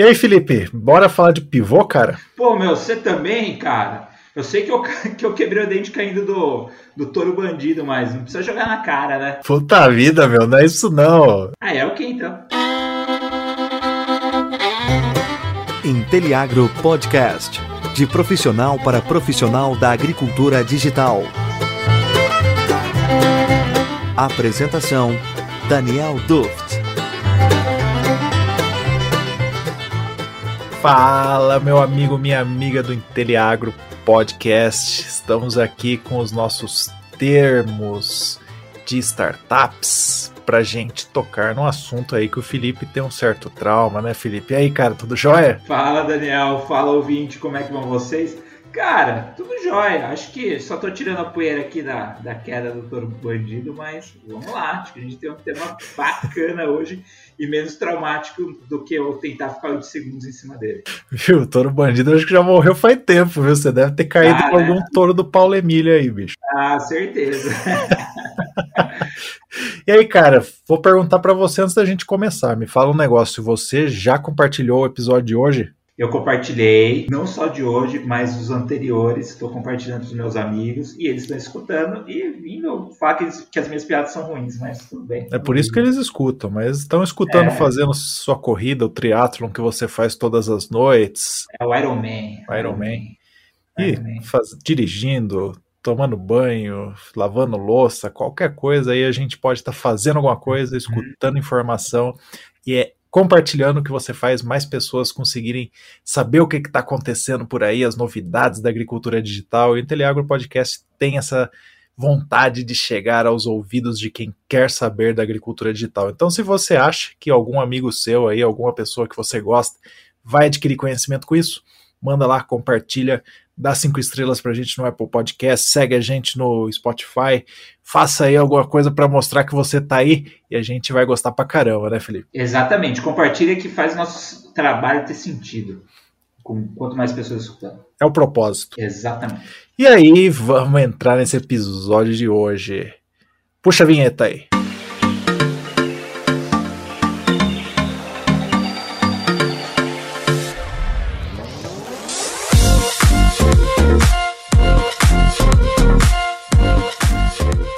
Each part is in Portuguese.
E aí, Felipe, bora falar de pivô, cara? Pô, meu, você também, cara. Eu sei que eu, que eu quebrei o dente caindo do, do touro bandido, mas não precisa jogar na cara, né? Puta vida, meu, não é isso não. Ah, é o que então? Inteliagro Podcast. De profissional para profissional da agricultura digital. Apresentação: Daniel Duft. Fala, meu amigo, minha amiga do Inteliagro Podcast. Estamos aqui com os nossos termos de startups pra gente tocar num assunto aí que o Felipe tem um certo trauma, né, Felipe? E aí, cara, tudo jóia? Fala, Daniel. Fala, ouvinte. Como é que vão vocês? Cara, tudo jóia. Acho que só tô tirando a poeira aqui da, da queda do touro bandido, mas vamos lá. Acho que a gente tem um tema bacana hoje e menos traumático do que eu tentar ficar 8 segundos em cima dele. Viu, o touro bandido acho que já morreu faz tempo, viu? Você deve ter caído ah, com né? algum touro do Paulo Emílio aí, bicho. Ah, certeza. e aí, cara, vou perguntar para você antes da gente começar. Me fala um negócio. Você já compartilhou o episódio de hoje? Eu compartilhei, não só de hoje, mas os anteriores. Estou compartilhando com os meus amigos e eles estão escutando e vindo falar que, eles, que, as minhas piadas são ruins, mas tudo bem. É por isso que eles escutam, mas estão escutando é. fazendo sua corrida, o triatlon que você faz todas as noites. É o Iron Man. O Iron Man. E faz, dirigindo, tomando banho, lavando louça, qualquer coisa aí a gente pode estar tá fazendo alguma coisa, escutando uhum. informação. E é compartilhando o que você faz, mais pessoas conseguirem saber o que está acontecendo por aí, as novidades da agricultura digital. E o Inteliagro Podcast tem essa vontade de chegar aos ouvidos de quem quer saber da agricultura digital. Então, se você acha que algum amigo seu aí, alguma pessoa que você gosta, vai adquirir conhecimento com isso, manda lá, compartilha, dá cinco estrelas pra gente no Apple Podcast, segue a gente no Spotify, faça aí alguma coisa para mostrar que você tá aí e a gente vai gostar pra caramba, né, Felipe? Exatamente, compartilha que faz nosso trabalho ter sentido. Com quanto mais pessoas escutando. É o propósito. Exatamente. E aí, vamos entrar nesse episódio de hoje. Puxa a vinheta aí.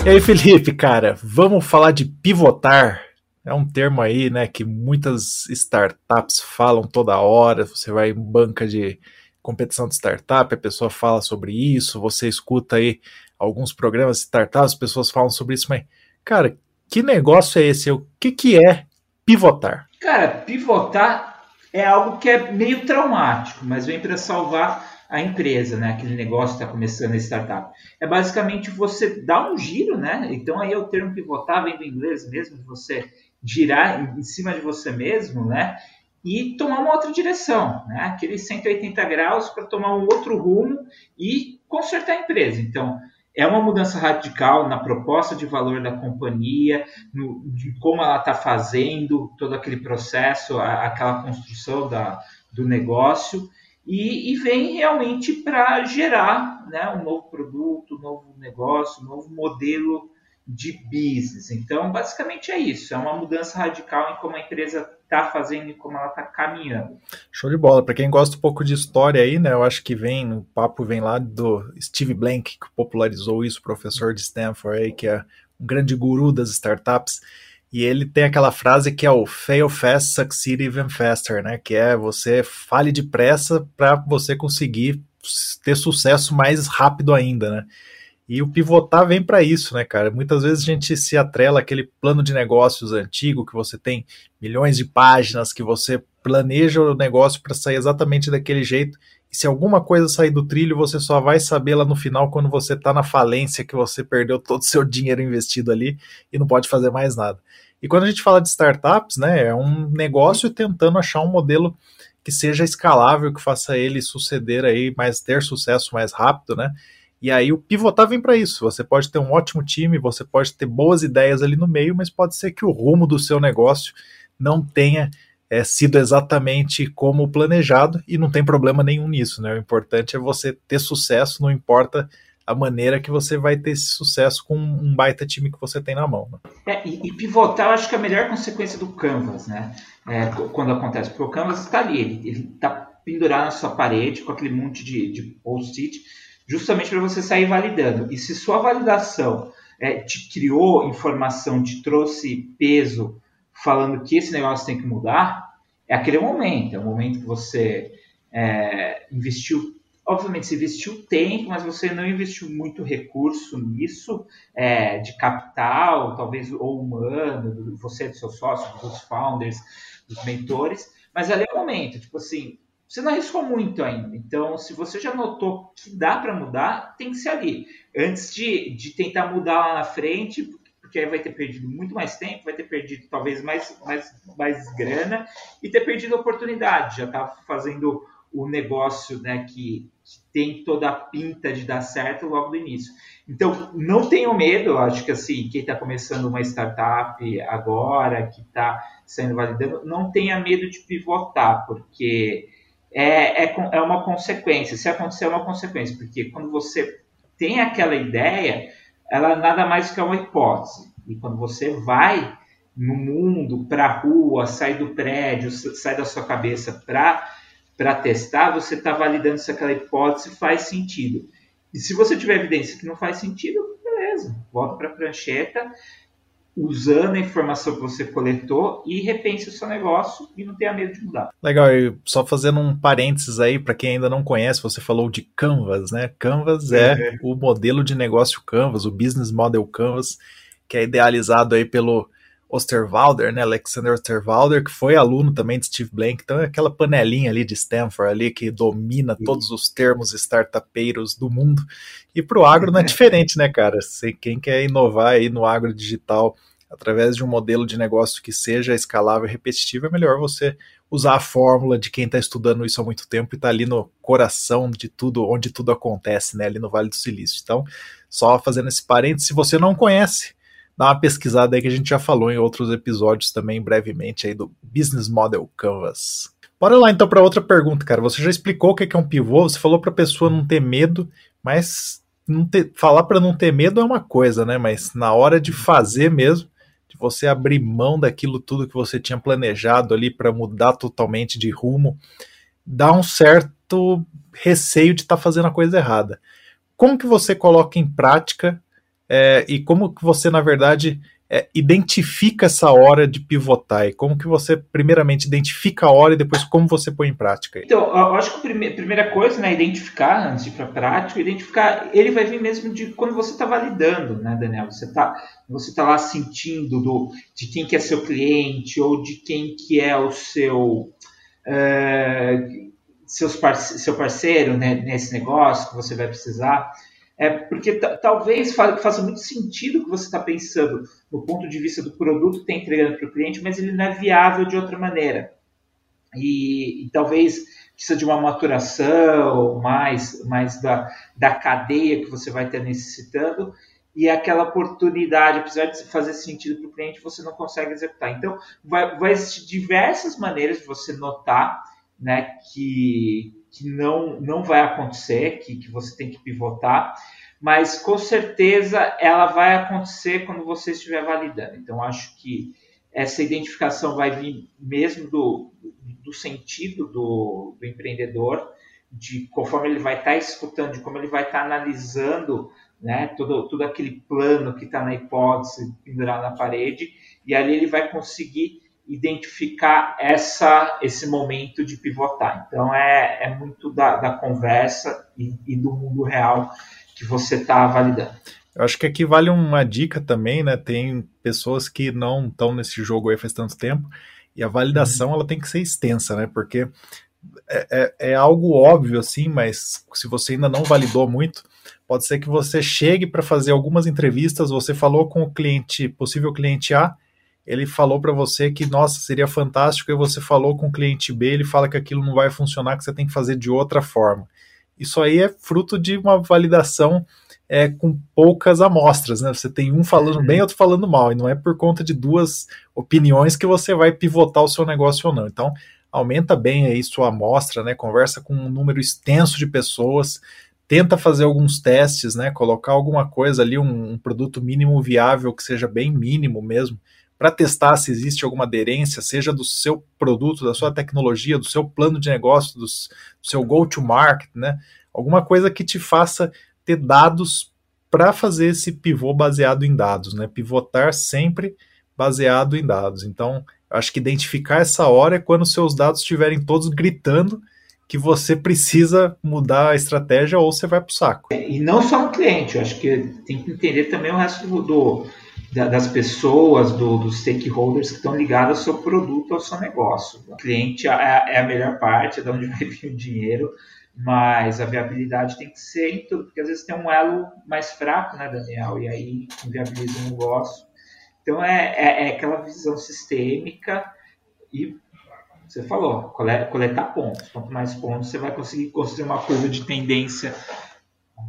E aí, Felipe, cara, vamos falar de pivotar. É um termo aí, né, que muitas startups falam toda hora. Você vai em banca de competição de startup, a pessoa fala sobre isso, você escuta aí alguns programas de startups, as pessoas falam sobre isso, mas, cara, que negócio é esse? O que, que é pivotar? Cara, pivotar é algo que é meio traumático, mas vem para salvar a empresa, né? Aquele negócio que está começando a startup. É basicamente você dar um giro, né? Então aí é o termo pivotar vem do inglês mesmo, você girar em cima de você mesmo, né? E tomar uma outra direção, né? Aquele 180 graus para tomar um outro rumo e consertar a empresa. Então, é uma mudança radical na proposta de valor da companhia, no, de como ela está fazendo todo aquele processo, a, aquela construção da, do negócio e, e vem realmente para gerar né, um novo produto, um novo negócio, um novo modelo de business. Então, basicamente é isso. É uma mudança radical em como a empresa está fazendo e como ela está caminhando. Show de bola. Para quem gosta um pouco de história aí, né? Eu acho que vem, o papo vem lá do Steve Blank, que popularizou isso, professor de Stanford aí, que é um grande guru das startups. E ele tem aquela frase que é o fail fast, succeed even faster, né? Que é você fale depressa para você conseguir ter sucesso mais rápido ainda, né? E o pivotar vem para isso, né, cara? Muitas vezes a gente se atrela aquele plano de negócios antigo que você tem milhões de páginas, que você planeja o negócio para sair exatamente daquele jeito se alguma coisa sair do trilho, você só vai saber lá no final quando você está na falência, que você perdeu todo o seu dinheiro investido ali e não pode fazer mais nada. E quando a gente fala de startups, né, é um negócio tentando achar um modelo que seja escalável, que faça ele suceder aí, mas ter sucesso mais rápido, né? E aí o pivotar vem para isso. Você pode ter um ótimo time, você pode ter boas ideias ali no meio, mas pode ser que o rumo do seu negócio não tenha é, sido exatamente como planejado e não tem problema nenhum nisso, né? O importante é você ter sucesso, não importa a maneira que você vai ter esse sucesso com um baita time que você tem na mão. Né? É, e, e, pivotar, eu acho que é a melhor consequência do Canvas, né? é, quando acontece, porque o Canvas está ali, ele está pendurado na sua parede com aquele monte de, de post-it, justamente para você sair validando. E se sua validação é, te criou informação, te trouxe peso, falando que esse negócio tem que mudar, é aquele momento, é o momento que você é, investiu obviamente você investiu tempo, mas você não investiu muito recurso nisso, é, de capital, talvez ou humano, você dos seus sócios, dos founders, dos mentores, mas ali é o momento, tipo assim, você não arriscou muito ainda. Então, se você já notou que dá para mudar, tem que ser ali. Antes de, de tentar mudar lá na frente, porque aí vai ter perdido muito mais tempo, vai ter perdido talvez mais, mais, mais grana e ter perdido a oportunidade. Já está fazendo o negócio né, que, que, tem toda a pinta de dar certo logo do início. Então, não tenham medo, acho que assim, quem está começando uma startup agora, que está sendo validando, não tenha medo de pivotar, porque é, é, é uma consequência. Se acontecer, é uma consequência, porque quando você tem aquela ideia, ela nada mais que é uma hipótese. E quando você vai no mundo, para a rua, sai do prédio, sai da sua cabeça para testar, você está validando se aquela hipótese faz sentido. E se você tiver evidência que não faz sentido, beleza, volta para a prancheta, usando a informação que você coletou e repense o seu negócio e não tenha medo de mudar. Legal, e só fazendo um parênteses aí, para quem ainda não conhece, você falou de Canvas, né? Canvas é, é o modelo de negócio Canvas, o Business Model Canvas, que é idealizado aí pelo Osterwalder, né, Alexander Osterwalder, que foi aluno também de Steve Blank, então é aquela panelinha ali de Stanford ali que domina todos os termos startupeiros do mundo. E para o agro não é diferente, né, cara? Se quem quer inovar aí no agro digital através de um modelo de negócio que seja escalável e repetitivo, é melhor você usar a fórmula de quem está estudando isso há muito tempo e está ali no coração de tudo, onde tudo acontece, né, ali no Vale do Silício. Então, só fazendo esse parênteses, se você não conhece dá uma pesquisada aí que a gente já falou em outros episódios também brevemente aí do Business Model Canvas. Bora lá então para outra pergunta, cara. Você já explicou o que é um pivô, você falou para a pessoa não ter medo, mas não ter, falar para não ter medo é uma coisa, né? Mas na hora de fazer mesmo, de você abrir mão daquilo tudo que você tinha planejado ali para mudar totalmente de rumo, dá um certo receio de estar tá fazendo a coisa errada. Como que você coloca em prática é, e como que você, na verdade, é, identifica essa hora de pivotar e como que você, primeiramente, identifica a hora e depois como você põe em prática? Então, eu acho que a primeira coisa, né, identificar, antes de ir para prática, identificar, ele vai vir mesmo de quando você está validando, né, Daniel? Você está você tá lá sentindo do, de quem que é seu cliente ou de quem que é o seu... É, seus seu parceiro né, nesse negócio que você vai precisar. É porque talvez fa faça muito sentido o que você está pensando no ponto de vista do produto que está entregando para o cliente, mas ele não é viável de outra maneira. E, e talvez precisa de uma maturação mais, mais da, da cadeia que você vai ter necessitando e aquela oportunidade, apesar de fazer sentido para o cliente, você não consegue executar. Então, vai, vai existir diversas maneiras de você notar né, que, que não, não vai acontecer, que, que você tem que pivotar, mas com certeza ela vai acontecer quando você estiver validando. Então, acho que essa identificação vai vir mesmo do, do sentido do, do empreendedor, de conforme ele vai estar tá escutando, de como ele vai estar tá analisando né, todo, todo aquele plano que está na hipótese pendurado na parede, e ali ele vai conseguir identificar essa, esse momento de pivotar. Então, é, é muito da, da conversa e, e, do mundo real que você está validando. Eu acho que aqui vale uma dica também, né? Tem pessoas que não estão nesse jogo aí faz tanto tempo e a validação uhum. ela tem que ser extensa, né? Porque é, é, é, algo óbvio assim, mas se você ainda não validou muito, pode ser que você chegue para fazer algumas entrevistas, você falou com o cliente, possível cliente A, ele falou para você que, nossa, seria fantástico, e você falou com o cliente B, ele fala que aquilo não vai funcionar, que você tem que fazer de outra forma. Isso aí é fruto de uma validação é, com poucas amostras, né? Você tem um falando uhum. bem, outro falando mal, e não é por conta de duas opiniões que você vai pivotar o seu negócio ou não. Então, aumenta bem aí sua amostra, né? Conversa com um número extenso de pessoas, tenta fazer alguns testes, né? Colocar alguma coisa ali, um, um produto mínimo viável que seja bem mínimo mesmo, para testar se existe alguma aderência, seja do seu produto, da sua tecnologia, do seu plano de negócio, do, seu go-to-market, né? Alguma coisa que te faça ter dados para fazer esse pivô baseado em dados, né? Pivotar sempre baseado em dados. Então, acho que identificar essa hora é quando seus dados estiverem todos gritando que você precisa mudar a estratégia ou você vai para o saco. E não só no cliente, eu acho que tem que entender também o resto do, do das pessoas, do, dos stakeholders que estão ligados ao seu produto, ao seu negócio. O cliente é, é a melhor parte, é de onde vai vir o dinheiro, mas a viabilidade tem que ser em tudo, porque às vezes tem um elo mais fraco, né, Daniel? E aí inviabiliza o negócio. Então é, é, é aquela visão sistêmica e você falou, coletar pontos. Quanto mais pontos, você vai conseguir construir uma curva de tendência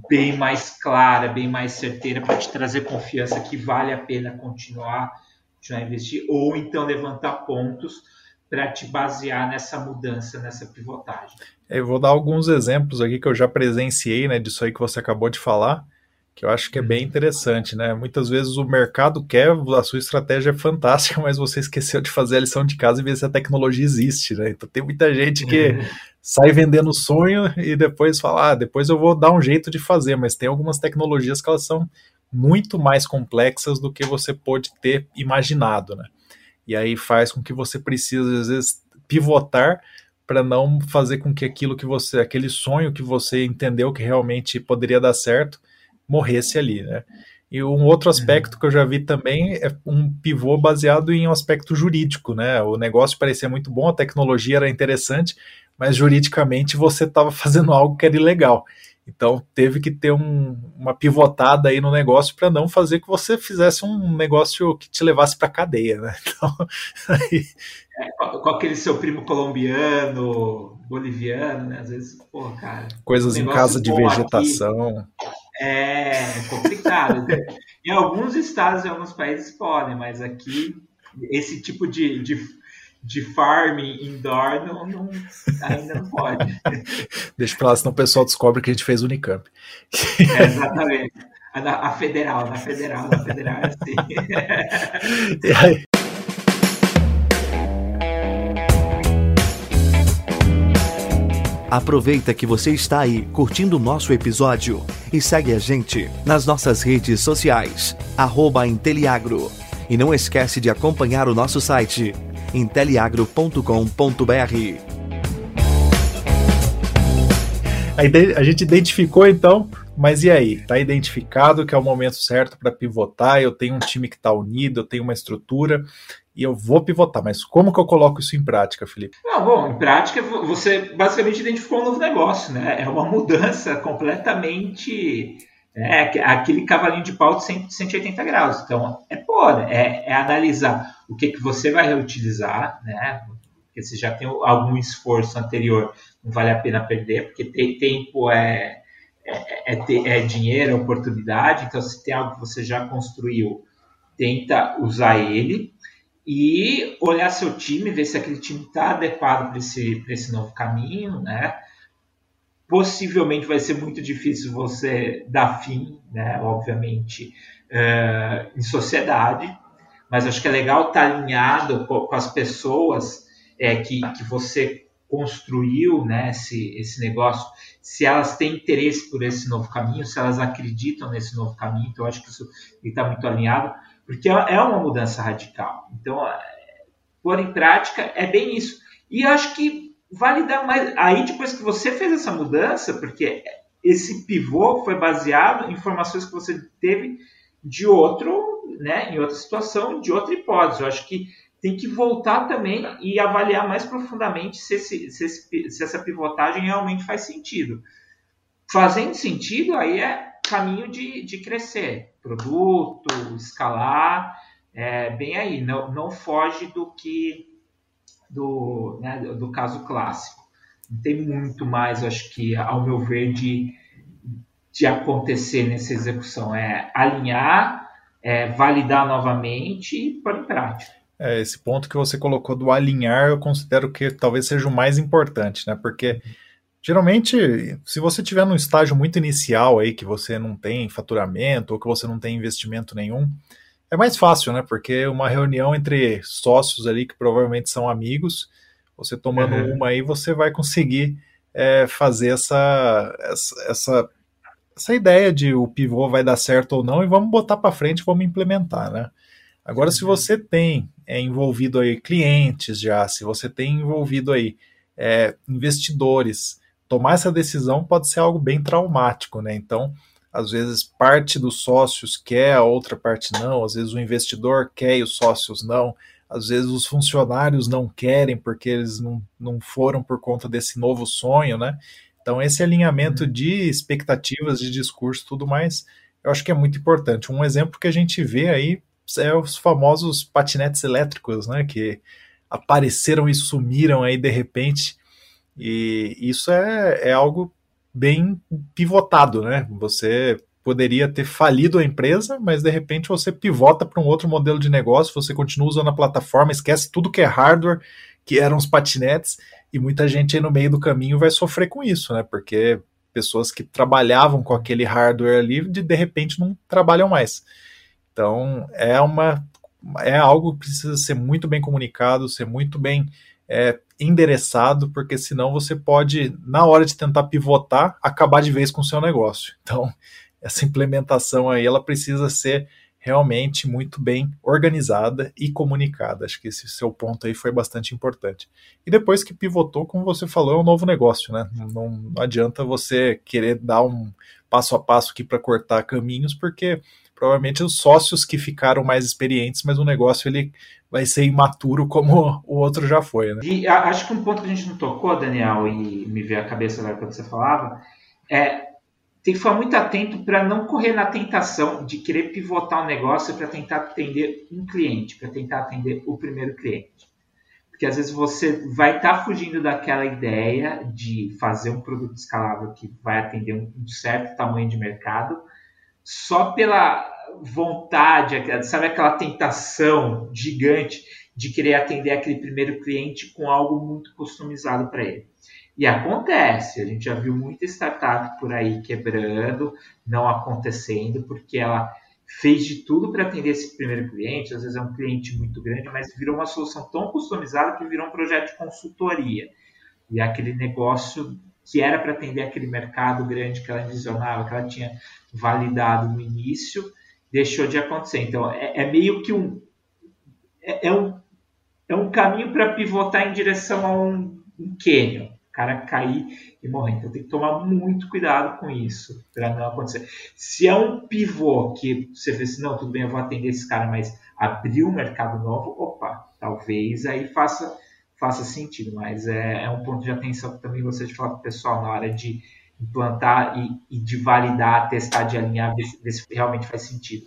bem mais clara, bem mais certeira para te trazer confiança que vale a pena continuar, continuar a investir, ou então levantar pontos para te basear nessa mudança, nessa pivotagem. Eu vou dar alguns exemplos aqui que eu já presenciei, né, disso aí que você acabou de falar que eu acho que é bem uhum. interessante, né? Muitas vezes o mercado quer, a sua estratégia é fantástica, mas você esqueceu de fazer a lição de casa e ver se a tecnologia existe, né? Então tem muita gente que uhum. sai vendendo sonho e depois fala, ah, depois eu vou dar um jeito de fazer, mas tem algumas tecnologias que elas são muito mais complexas do que você pode ter imaginado, né? E aí faz com que você precise, às vezes, pivotar para não fazer com que aquilo que você, aquele sonho que você entendeu que realmente poderia dar certo, morresse ali, né? E um outro aspecto que eu já vi também é um pivô baseado em um aspecto jurídico, né? O negócio parecia muito bom, a tecnologia era interessante, mas juridicamente você estava fazendo algo que era ilegal. Então teve que ter um, uma pivotada aí no negócio para não fazer que você fizesse um negócio que te levasse para cadeia, né? Então, aí... é, com, com, aquele seu primo colombiano, boliviano, né? Às vezes, pô, cara. Coisas em casa de vegetação. Aqui, é complicado. em alguns estados e alguns países podem, mas aqui esse tipo de, de, de farming indoor não, não, ainda não pode. Deixa pra lá, senão o pessoal descobre que a gente fez Unicamp. É, exatamente. A, a, federal, na federal, na federal é assim. E aí, Aproveita que você está aí curtindo o nosso episódio e segue a gente nas nossas redes sociais, arroba Inteliagro. E não esquece de acompanhar o nosso site, inteliagro.com.br. A gente identificou então, mas e aí? Está identificado que é o momento certo para pivotar? Eu tenho um time que está unido, eu tenho uma estrutura e eu vou pivotar. Mas como que eu coloco isso em prática, Felipe? Não, bom, em prática você basicamente identificou um novo negócio, né? É uma mudança completamente. É, aquele cavalinho de pau de 180 graus. Então, é pôr, é, é analisar o que, que você vai reutilizar, né? Porque você já tem algum esforço anterior, não vale a pena perder, porque tempo é, é, é, é dinheiro, é oportunidade. Então, se tem algo que você já construiu, tenta usar ele e olhar seu time, ver se aquele time está adequado para esse, esse novo caminho, né? Possivelmente vai ser muito difícil você dar fim, né? Obviamente, uh, em sociedade, mas acho que é legal estar tá alinhado com, com, as pessoas é, que, que você construiu, né? Esse, esse negócio, se elas têm interesse por esse novo caminho, se elas acreditam nesse novo caminho, então acho que isso está muito alinhado porque é uma mudança radical. Então, é, pôr em prática é bem isso. E acho que vale dar mais. Aí, depois que você fez essa mudança, porque esse pivô foi baseado em informações que você teve de outro, né, em outra situação, de outra hipótese. Eu acho que tem que voltar também e avaliar mais profundamente se, esse, se, esse, se essa pivotagem realmente faz sentido. Fazendo sentido, aí é caminho de, de crescer. Produto, escalar, é, bem aí. Não, não foge do que do, né, do caso clássico. Não tem muito mais, acho que, ao meu ver, de, de acontecer nessa execução. É alinhar, é, validar novamente e pôr em prática. É, esse ponto que você colocou do alinhar, eu considero que talvez seja o mais importante, né? Porque Geralmente, se você tiver num estágio muito inicial aí, que você não tem faturamento ou que você não tem investimento nenhum, é mais fácil, né? Porque uma reunião entre sócios ali que provavelmente são amigos, você tomando uhum. uma aí, você vai conseguir é, fazer essa, essa, essa, ideia de o pivô vai dar certo ou não e vamos botar para frente, vamos implementar, né? Agora, se uhum. você tem é, envolvido aí clientes já, se você tem envolvido aí é, investidores, tomar essa decisão pode ser algo bem traumático, né? Então, às vezes parte dos sócios quer, a outra parte não, às vezes o investidor quer e os sócios não, às vezes os funcionários não querem porque eles não, não foram por conta desse novo sonho, né? Então, esse alinhamento de expectativas, de discurso tudo mais, eu acho que é muito importante. Um exemplo que a gente vê aí é os famosos patinetes elétricos, né? Que apareceram e sumiram aí de repente. E isso é, é algo bem pivotado, né? Você poderia ter falido a empresa, mas de repente você pivota para um outro modelo de negócio, você continua usando a plataforma, esquece tudo que é hardware, que eram os patinetes, e muita gente aí no meio do caminho vai sofrer com isso, né? Porque pessoas que trabalhavam com aquele hardware ali, de, de repente não trabalham mais. Então é uma é algo que precisa ser muito bem comunicado, ser muito bem é, endereçado, porque senão você pode, na hora de tentar pivotar, acabar de vez com o seu negócio. Então, essa implementação aí, ela precisa ser realmente muito bem organizada e comunicada. Acho que esse seu ponto aí foi bastante importante. E depois que pivotou, como você falou, é um novo negócio, né? Não, não adianta você querer dar um passo a passo aqui para cortar caminhos, porque provavelmente os sócios que ficaram mais experientes, mas o negócio ele vai ser imaturo como o outro já foi. Né? E acho que um ponto que a gente não tocou, Daniel, e me veio à cabeça agora quando você falava, é tem que ficar muito atento para não correr na tentação de querer pivotar o negócio para tentar atender um cliente, para tentar atender o primeiro cliente. Porque às vezes você vai estar tá fugindo daquela ideia de fazer um produto escalável que vai atender um certo tamanho de mercado, só pela vontade, sabe aquela tentação gigante de querer atender aquele primeiro cliente com algo muito customizado para ele. E acontece, a gente já viu muita startup por aí quebrando, não acontecendo, porque ela fez de tudo para atender esse primeiro cliente, às vezes é um cliente muito grande, mas virou uma solução tão customizada que virou um projeto de consultoria. E aquele negócio que era para atender aquele mercado grande que ela envisionava, que ela tinha validado no início, deixou de acontecer. Então, é, é meio que um é, é, um. é um caminho para pivotar em direção a um, um cânion. O cara cair e morrer. Então, tem que tomar muito cuidado com isso, para não acontecer. Se é um pivô que você vê assim, não, tudo bem, eu vou atender esse cara, mas abrir um mercado novo, opa, talvez aí faça, faça sentido. Mas é, é um ponto de atenção que também você de falar para o pessoal na hora de implantar e, e, de validar, testar, de alinhar, ver, se realmente faz sentido.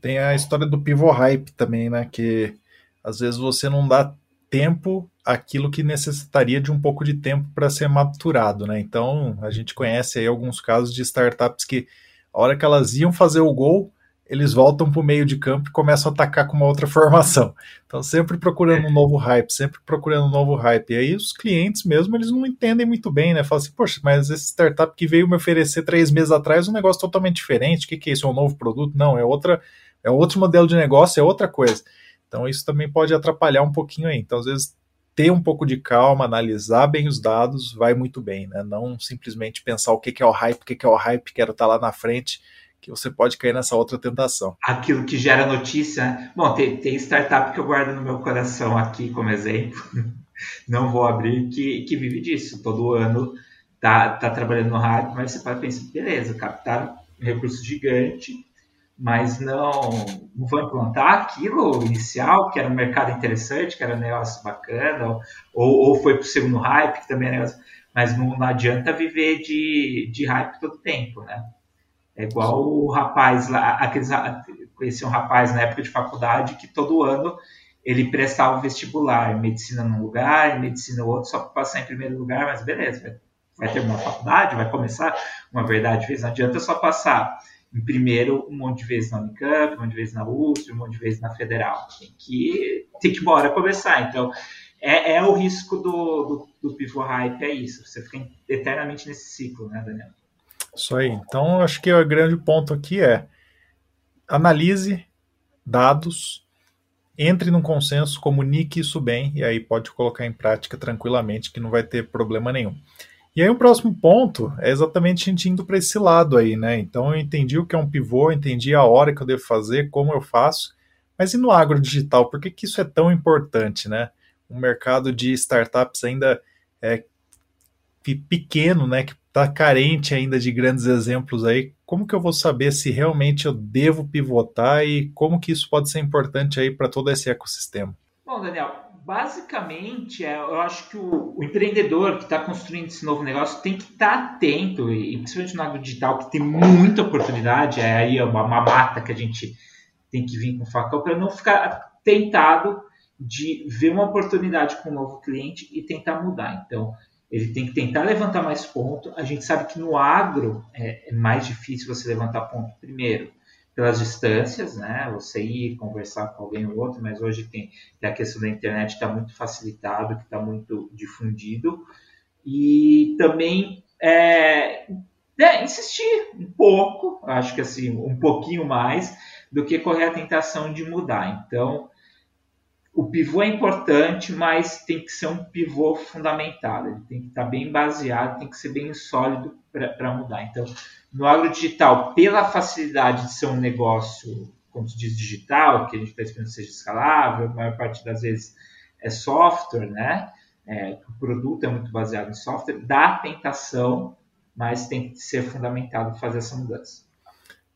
Tem a história do pivô hype também, né? Que às vezes você não dá tempo aquilo que necessitaria de um pouco de tempo para ser maturado, né? Então a gente conhece aí alguns casos de startups que a hora que elas iam fazer o gol, eles voltam para o meio de campo e começam a atacar com uma outra formação. Então, sempre procurando um novo hype, sempre procurando um novo hype. E aí, os clientes mesmo, eles não entendem muito bem, né? Falam assim, poxa, mas esse startup que veio me oferecer três meses atrás um negócio totalmente diferente. O que, que é isso? É um novo produto? Não, é outra, é outro modelo de negócio, é outra coisa. Então, isso também pode atrapalhar um pouquinho aí. Então, às vezes, ter um pouco de calma, analisar bem os dados, vai muito bem, né? Não simplesmente pensar o que, que é o hype, o que, que é o hype, quero estar tá lá na frente que você pode cair nessa outra tentação. Aquilo que gera notícia. Bom, tem, tem startup que eu guardo no meu coração aqui como exemplo, não vou abrir, que, que vive disso. Todo ano tá, tá trabalhando no rádio, mas você pode pensar, beleza, captaram um recurso gigante, mas não, não vão implantar aquilo inicial, que era um mercado interessante, que era um negócio bacana, ou, ou foi para o segundo hype, que também é negócio, mas não, não adianta viver de, de hype todo tempo, né? É igual o rapaz lá, aqueles, conheci um rapaz na época de faculdade que todo ano ele prestava o vestibular, medicina num lugar, medicina no outro, só para passar em primeiro lugar, mas beleza, vai, terminar a faculdade, vai começar uma verdade vez, não adianta só passar em primeiro um monte de vezes na Unicamp, um monte de vezes na USP, um monte de vezes na Federal. Tem que, tem que bora começar. Então, é, é o risco do, do, do pivô hype, é isso. Você fica eternamente nesse ciclo, né, Daniel? Isso aí. Então, acho que o grande ponto aqui é analise dados, entre num consenso, comunique isso bem e aí pode colocar em prática tranquilamente que não vai ter problema nenhum. E aí o próximo ponto é exatamente a gente indo para esse lado aí, né? Então eu entendi o que é um pivô, entendi a hora que eu devo fazer, como eu faço, mas e no agro digital, por que, que isso é tão importante, né? O mercado de startups ainda é pequeno, né? Que está carente ainda de grandes exemplos aí. Como que eu vou saber se realmente eu devo pivotar e como que isso pode ser importante aí para todo esse ecossistema? Bom, Daniel, basicamente, é, eu acho que o, o empreendedor que está construindo esse novo negócio tem que estar tá atento, e principalmente no agro digital, que tem muita oportunidade, é aí uma, uma mata que a gente tem que vir com facão, para não ficar tentado de ver uma oportunidade com um novo cliente e tentar mudar. Então, ele tem que tentar levantar mais ponto. A gente sabe que no agro é, é mais difícil você levantar ponto primeiro pelas distâncias, né? Você ir conversar com alguém ou outro, mas hoje tem, a questão da internet está muito facilitado, que está muito difundido e também é, é, insistir um pouco, acho que assim um pouquinho mais do que correr a tentação de mudar. Então o pivô é importante, mas tem que ser um pivô fundamentado, ele tem que estar bem baseado, tem que ser bem sólido para mudar. Então no agro digital, pela facilidade de ser um negócio, como se diz, digital, que a gente está esperando que seja escalável, a maior parte das vezes é software, né? É, o produto é muito baseado em software, dá tentação, mas tem que ser fundamentado fazer essa mudança.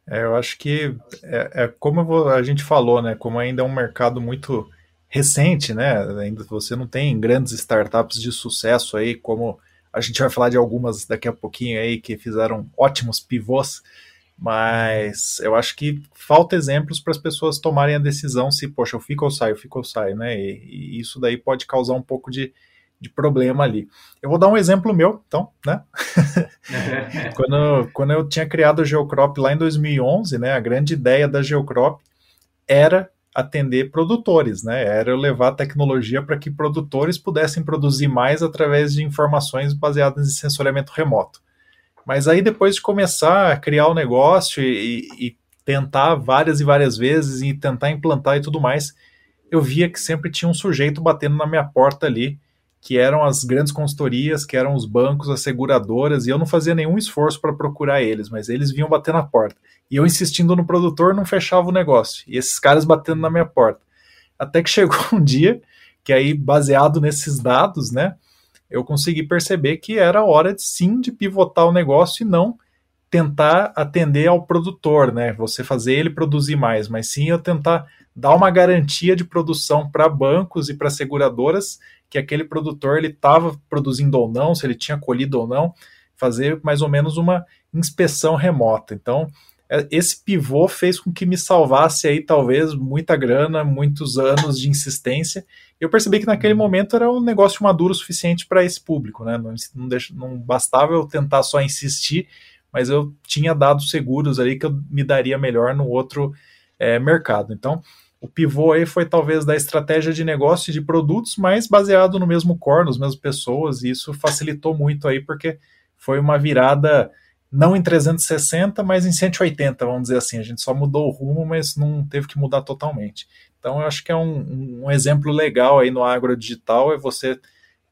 É, eu acho que é, é como a gente falou, né? Como ainda é um mercado muito recente, né? Ainda você não tem grandes startups de sucesso aí como a gente vai falar de algumas daqui a pouquinho aí que fizeram ótimos pivôs, mas eu acho que falta exemplos para as pessoas tomarem a decisão se, poxa, eu fico ou saio, eu fico ou saio, né? E, e, isso daí pode causar um pouco de, de problema ali. Eu vou dar um exemplo meu, então, né? quando, quando eu tinha criado a Geocrop lá em 2011, né? A grande ideia da Geocrop era atender produtores, né? Era eu levar tecnologia para que produtores pudessem produzir mais através de informações baseadas em sensoriamento remoto. Mas aí depois de começar a criar o negócio e, e tentar várias e várias vezes e tentar implantar e tudo mais, eu via que sempre tinha um sujeito batendo na minha porta ali, que eram as grandes consultorias, que eram os bancos, as seguradoras, e eu não fazia nenhum esforço para procurar eles, mas eles vinham bater na porta. E eu insistindo no produtor, não fechava o negócio. E esses caras batendo na minha porta. Até que chegou um dia que aí, baseado nesses dados, né, eu consegui perceber que era hora de, sim de pivotar o negócio e não tentar atender ao produtor, né? Você fazer ele produzir mais, mas sim eu tentar dar uma garantia de produção para bancos e para seguradoras que aquele produtor ele estava produzindo ou não, se ele tinha colhido ou não, fazer mais ou menos uma inspeção remota. Então, é, esse pivô fez com que me salvasse aí talvez muita grana, muitos anos de insistência. Eu percebi que naquele momento era um negócio maduro o suficiente para esse público, né? Não, não, deixa, não, bastava eu tentar só insistir, mas eu tinha dados seguros ali que eu me daria melhor no outro é, mercado. Então, o pivô aí foi talvez da estratégia de negócio de produtos, mas baseado no mesmo core, nas mesmas pessoas, e isso facilitou muito aí, porque foi uma virada não em 360, mas em 180, vamos dizer assim. A gente só mudou o rumo, mas não teve que mudar totalmente. Então, eu acho que é um, um exemplo legal aí no agro digital, é você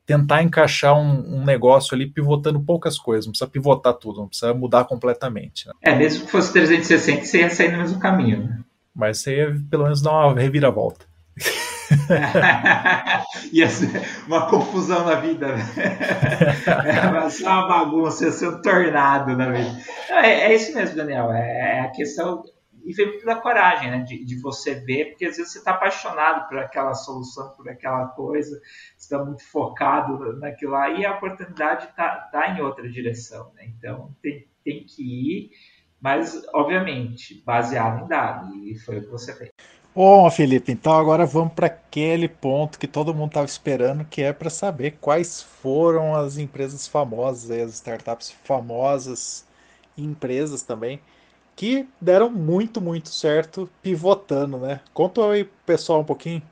tentar encaixar um, um, negócio ali pivotando poucas coisas, não precisa pivotar tudo, não precisa mudar completamente. Né? É, mesmo que fosse 360, você ia sair no mesmo caminho. Né? Mas você ia pelo menos dar uma reviravolta. ia ser uma confusão na vida, né? Ia ser uma bagunça, ia ser um tornado na vida. É, é isso mesmo, Daniel. É, é a questão. E vem muito da coragem, né? De, de você ver, porque às vezes você está apaixonado por aquela solução, por aquela coisa, você está muito focado naquilo lá, e a oportunidade está tá em outra direção, né? Então tem, tem que ir mas obviamente baseado em dados, e foi o que você fez. Bom, Felipe, então agora vamos para aquele ponto que todo mundo estava esperando, que é para saber quais foram as empresas famosas, as startups famosas, empresas também, que deram muito, muito certo pivotando, né? Conta aí, pessoal, um pouquinho.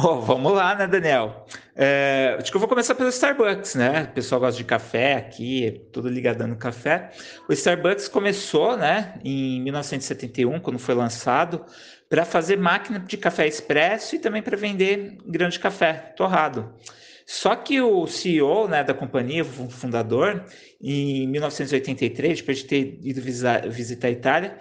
Oh, vamos lá, né, Daniel? É, acho que eu vou começar pelo Starbucks, né? O pessoal gosta de café aqui, tudo ligado no café. O Starbucks começou, né, em 1971, quando foi lançado, para fazer máquina de café expresso e também para vender grão de café torrado. Só que o CEO né, da companhia, o fundador, em 1983, depois de ter ido visitar a Itália,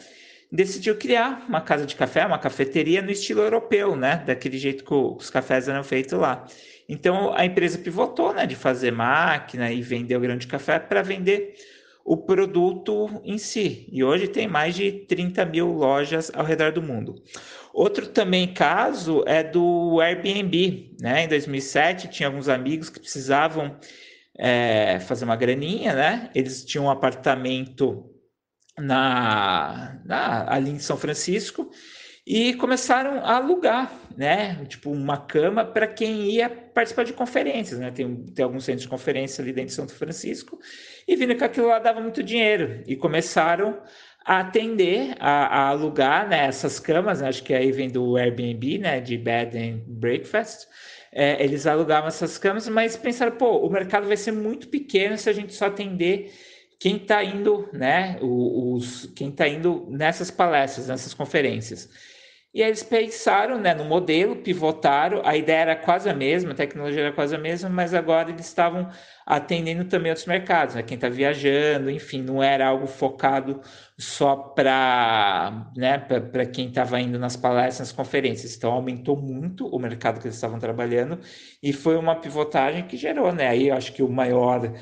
decidiu criar uma casa de café, uma cafeteria no estilo europeu, né? Daquele jeito que os cafés eram feitos lá. Então a empresa pivotou, né? De fazer máquina e vender o grão de café para vender o produto em si. E hoje tem mais de 30 mil lojas ao redor do mundo. Outro também caso é do Airbnb, né? Em 2007 tinha alguns amigos que precisavam é, fazer uma graninha, né? Eles tinham um apartamento na, na, ali em São Francisco e começaram a alugar, né? Tipo, uma cama para quem ia participar de conferências, né? Tem, tem alguns centros de conferência ali dentro de São Francisco e viram que aquilo lá dava muito dinheiro e começaram atender, a, a alugar né, essas camas, né? acho que aí vem do Airbnb, né? De Bed and Breakfast. É, eles alugavam essas camas, mas pensaram, pô, o mercado vai ser muito pequeno se a gente só atender quem está indo, né, os, quem está indo nessas palestras, nessas conferências. E eles pensaram né, no modelo, pivotaram, a ideia era quase a mesma, a tecnologia era quase a mesma, mas agora eles estavam atendendo também outros mercados, né? quem está viajando, enfim, não era algo focado só para né, quem estava indo nas palestras, nas conferências. Então aumentou muito o mercado que eles estavam trabalhando e foi uma pivotagem que gerou, né? Aí eu acho que o maior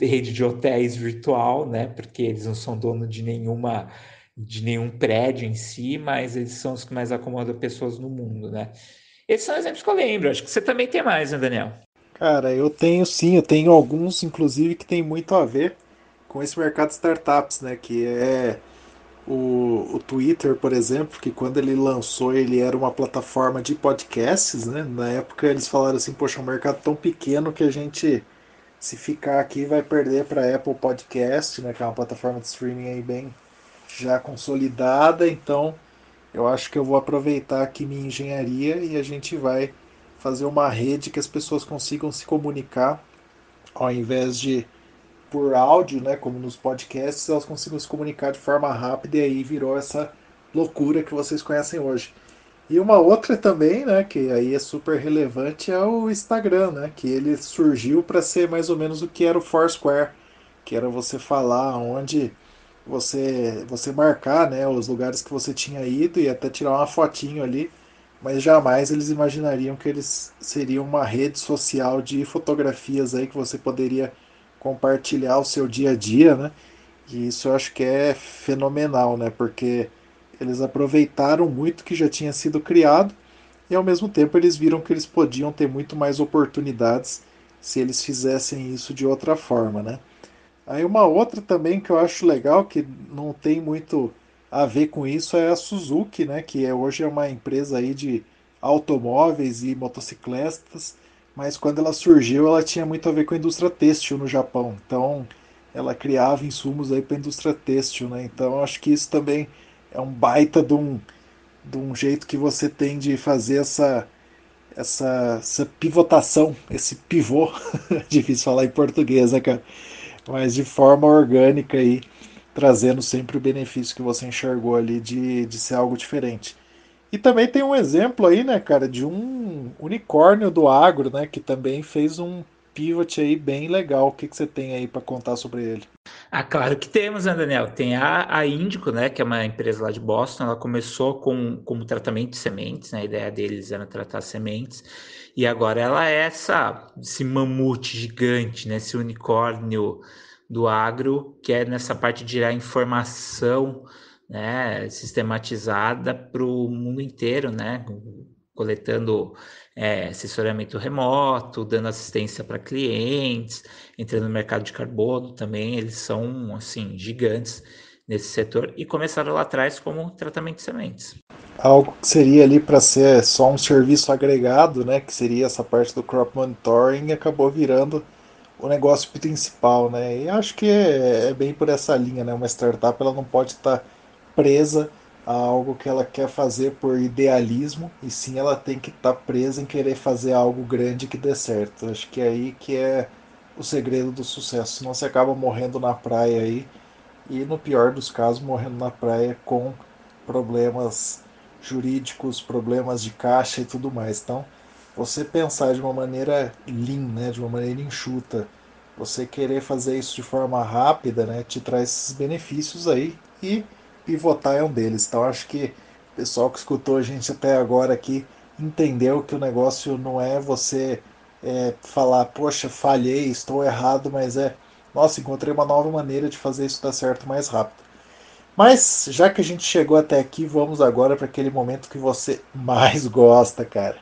rede de hotéis virtual, né? Porque eles não são dono de nenhuma de nenhum prédio em si, mas eles são os que mais acomodam pessoas no mundo, né? Esses são exemplos que eu lembro. Acho que você também tem mais, né, Daniel? Cara, eu tenho sim, eu tenho alguns, inclusive, que tem muito a ver com esse mercado de startups, né? Que é o, o Twitter, por exemplo, que quando ele lançou, ele era uma plataforma de podcasts, né? Na época eles falaram assim, poxa, é um mercado tão pequeno que a gente, se ficar aqui, vai perder para Apple Podcast, né? Que é uma plataforma de streaming aí bem já consolidada, então eu acho que eu vou aproveitar aqui minha engenharia e a gente vai fazer uma rede que as pessoas consigam se comunicar ao invés de por áudio, né, como nos podcasts, elas consigam se comunicar de forma rápida e aí virou essa loucura que vocês conhecem hoje. E uma outra também, né, que aí é super relevante é o Instagram, né, que ele surgiu para ser mais ou menos o que era o Foursquare, que era você falar onde você você marcar né, os lugares que você tinha ido e até tirar uma fotinho ali, mas jamais eles imaginariam que eles seriam uma rede social de fotografias aí que você poderia compartilhar o seu dia a dia, né? E isso eu acho que é fenomenal, né? Porque eles aproveitaram muito que já tinha sido criado e ao mesmo tempo eles viram que eles podiam ter muito mais oportunidades se eles fizessem isso de outra forma, né? Aí uma outra também que eu acho legal, que não tem muito a ver com isso, é a Suzuki, né? Que é, hoje é uma empresa aí de automóveis e motocicletas, mas quando ela surgiu ela tinha muito a ver com a indústria têxtil no Japão. Então ela criava insumos aí para a indústria têxtil, né? Então acho que isso também é um baita de um, de um jeito que você tem de fazer essa, essa, essa pivotação, esse pivô, difícil falar em português, né, cara? Mas de forma orgânica aí, trazendo sempre o benefício que você enxergou ali de, de ser algo diferente. E também tem um exemplo aí, né, cara, de um unicórnio do agro, né, que também fez um pivot aí bem legal. O que, que você tem aí para contar sobre ele? Ah, claro que temos, né, Daniel? Tem a, a Índico, né, que é uma empresa lá de Boston. Ela começou com como tratamento de sementes, né? A ideia deles era tratar sementes. E agora ela é essa, esse mamute gigante, né? Esse unicórnio do agro, que é nessa parte de gerar informação né, sistematizada para o mundo inteiro, né? Coletando é, assessoramento remoto, dando assistência para clientes, entrando no mercado de carbono também, eles são assim gigantes nesse setor e começaram lá atrás como tratamento de sementes algo que seria ali para ser só um serviço agregado, né, que seria essa parte do crop monitoring, acabou virando o negócio principal, né? E acho que é, é bem por essa linha, né? Uma startup ela não pode estar presa a algo que ela quer fazer por idealismo, e sim ela tem que estar tá presa em querer fazer algo grande que dê certo. Acho que é aí que é o segredo do sucesso. Senão você acaba morrendo na praia aí, e no pior dos casos, morrendo na praia com problemas jurídicos, problemas de caixa e tudo mais. Então, você pensar de uma maneira lean, né, de uma maneira enxuta, você querer fazer isso de forma rápida, né, te traz esses benefícios aí e pivotar é um deles. Então acho que o pessoal que escutou a gente até agora aqui entendeu que o negócio não é você é, falar, poxa, falhei, estou errado, mas é, nossa, encontrei uma nova maneira de fazer isso dar certo mais rápido. Mas já que a gente chegou até aqui, vamos agora para aquele momento que você mais gosta, cara.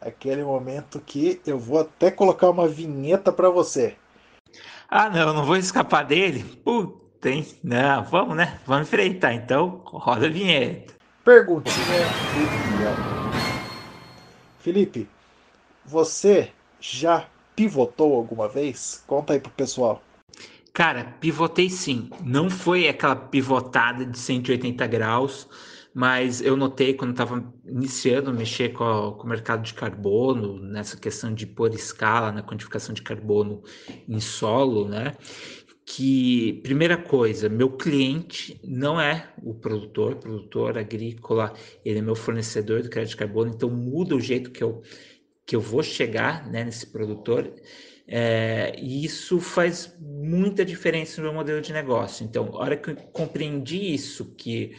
Aquele momento que eu vou até colocar uma vinheta para você. Ah, não, não vou escapar dele. Puta, hein? Não, vamos, né? Vamos enfrentar. Então, roda a vinheta. Perguntinha do Felipe, você já pivotou alguma vez? Conta aí pro pessoal. Cara, pivotei sim. Não foi aquela pivotada de 180 graus, mas eu notei quando estava iniciando a mexer com, a, com, o mercado de carbono, nessa questão de pôr escala na quantificação de carbono em solo, né? Que, primeira coisa, meu cliente não é o produtor, produtor agrícola, ele é meu fornecedor do crédito de carbono, então muda o jeito que eu, que eu vou chegar né, nesse produtor. É, e isso faz muita diferença no meu modelo de negócio. Então, a hora que eu compreendi isso, que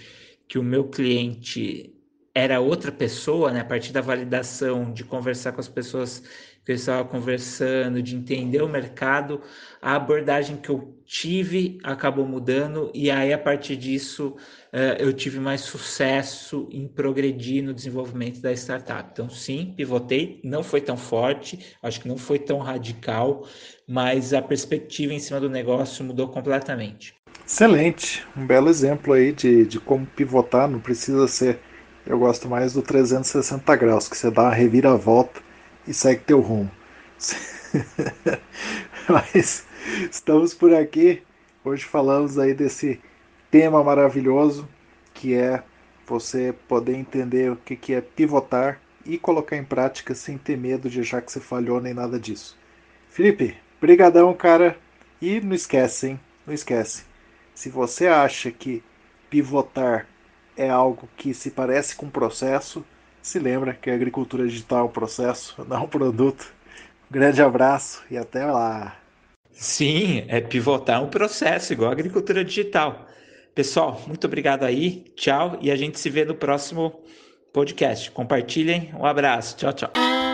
que o meu cliente era outra pessoa, né? A partir da validação, de conversar com as pessoas estava conversando, de entender o mercado, a abordagem que eu tive acabou mudando e aí a partir disso uh, eu tive mais sucesso em progredir no desenvolvimento da startup. Então sim, pivotei, não foi tão forte, acho que não foi tão radical, mas a perspectiva em cima do negócio mudou completamente. Excelente, um belo exemplo aí de, de como pivotar, não precisa ser. Eu gosto mais do 360 graus, que você dá uma reviravolta e segue teu rumo. Mas estamos por aqui. Hoje falamos aí desse tema maravilhoso que é você poder entender o que, que é pivotar e colocar em prática sem ter medo de achar que você falhou nem nada disso. Felipe, brigadão, cara. E não esquece, hein? Não esquece se você acha que pivotar é algo que se parece com processo, se lembra que a agricultura digital é um processo, não um produto. Um grande abraço e até lá. Sim, é pivotar um processo, igual a agricultura digital. Pessoal, muito obrigado aí, tchau, e a gente se vê no próximo podcast. Compartilhem, um abraço, tchau, tchau.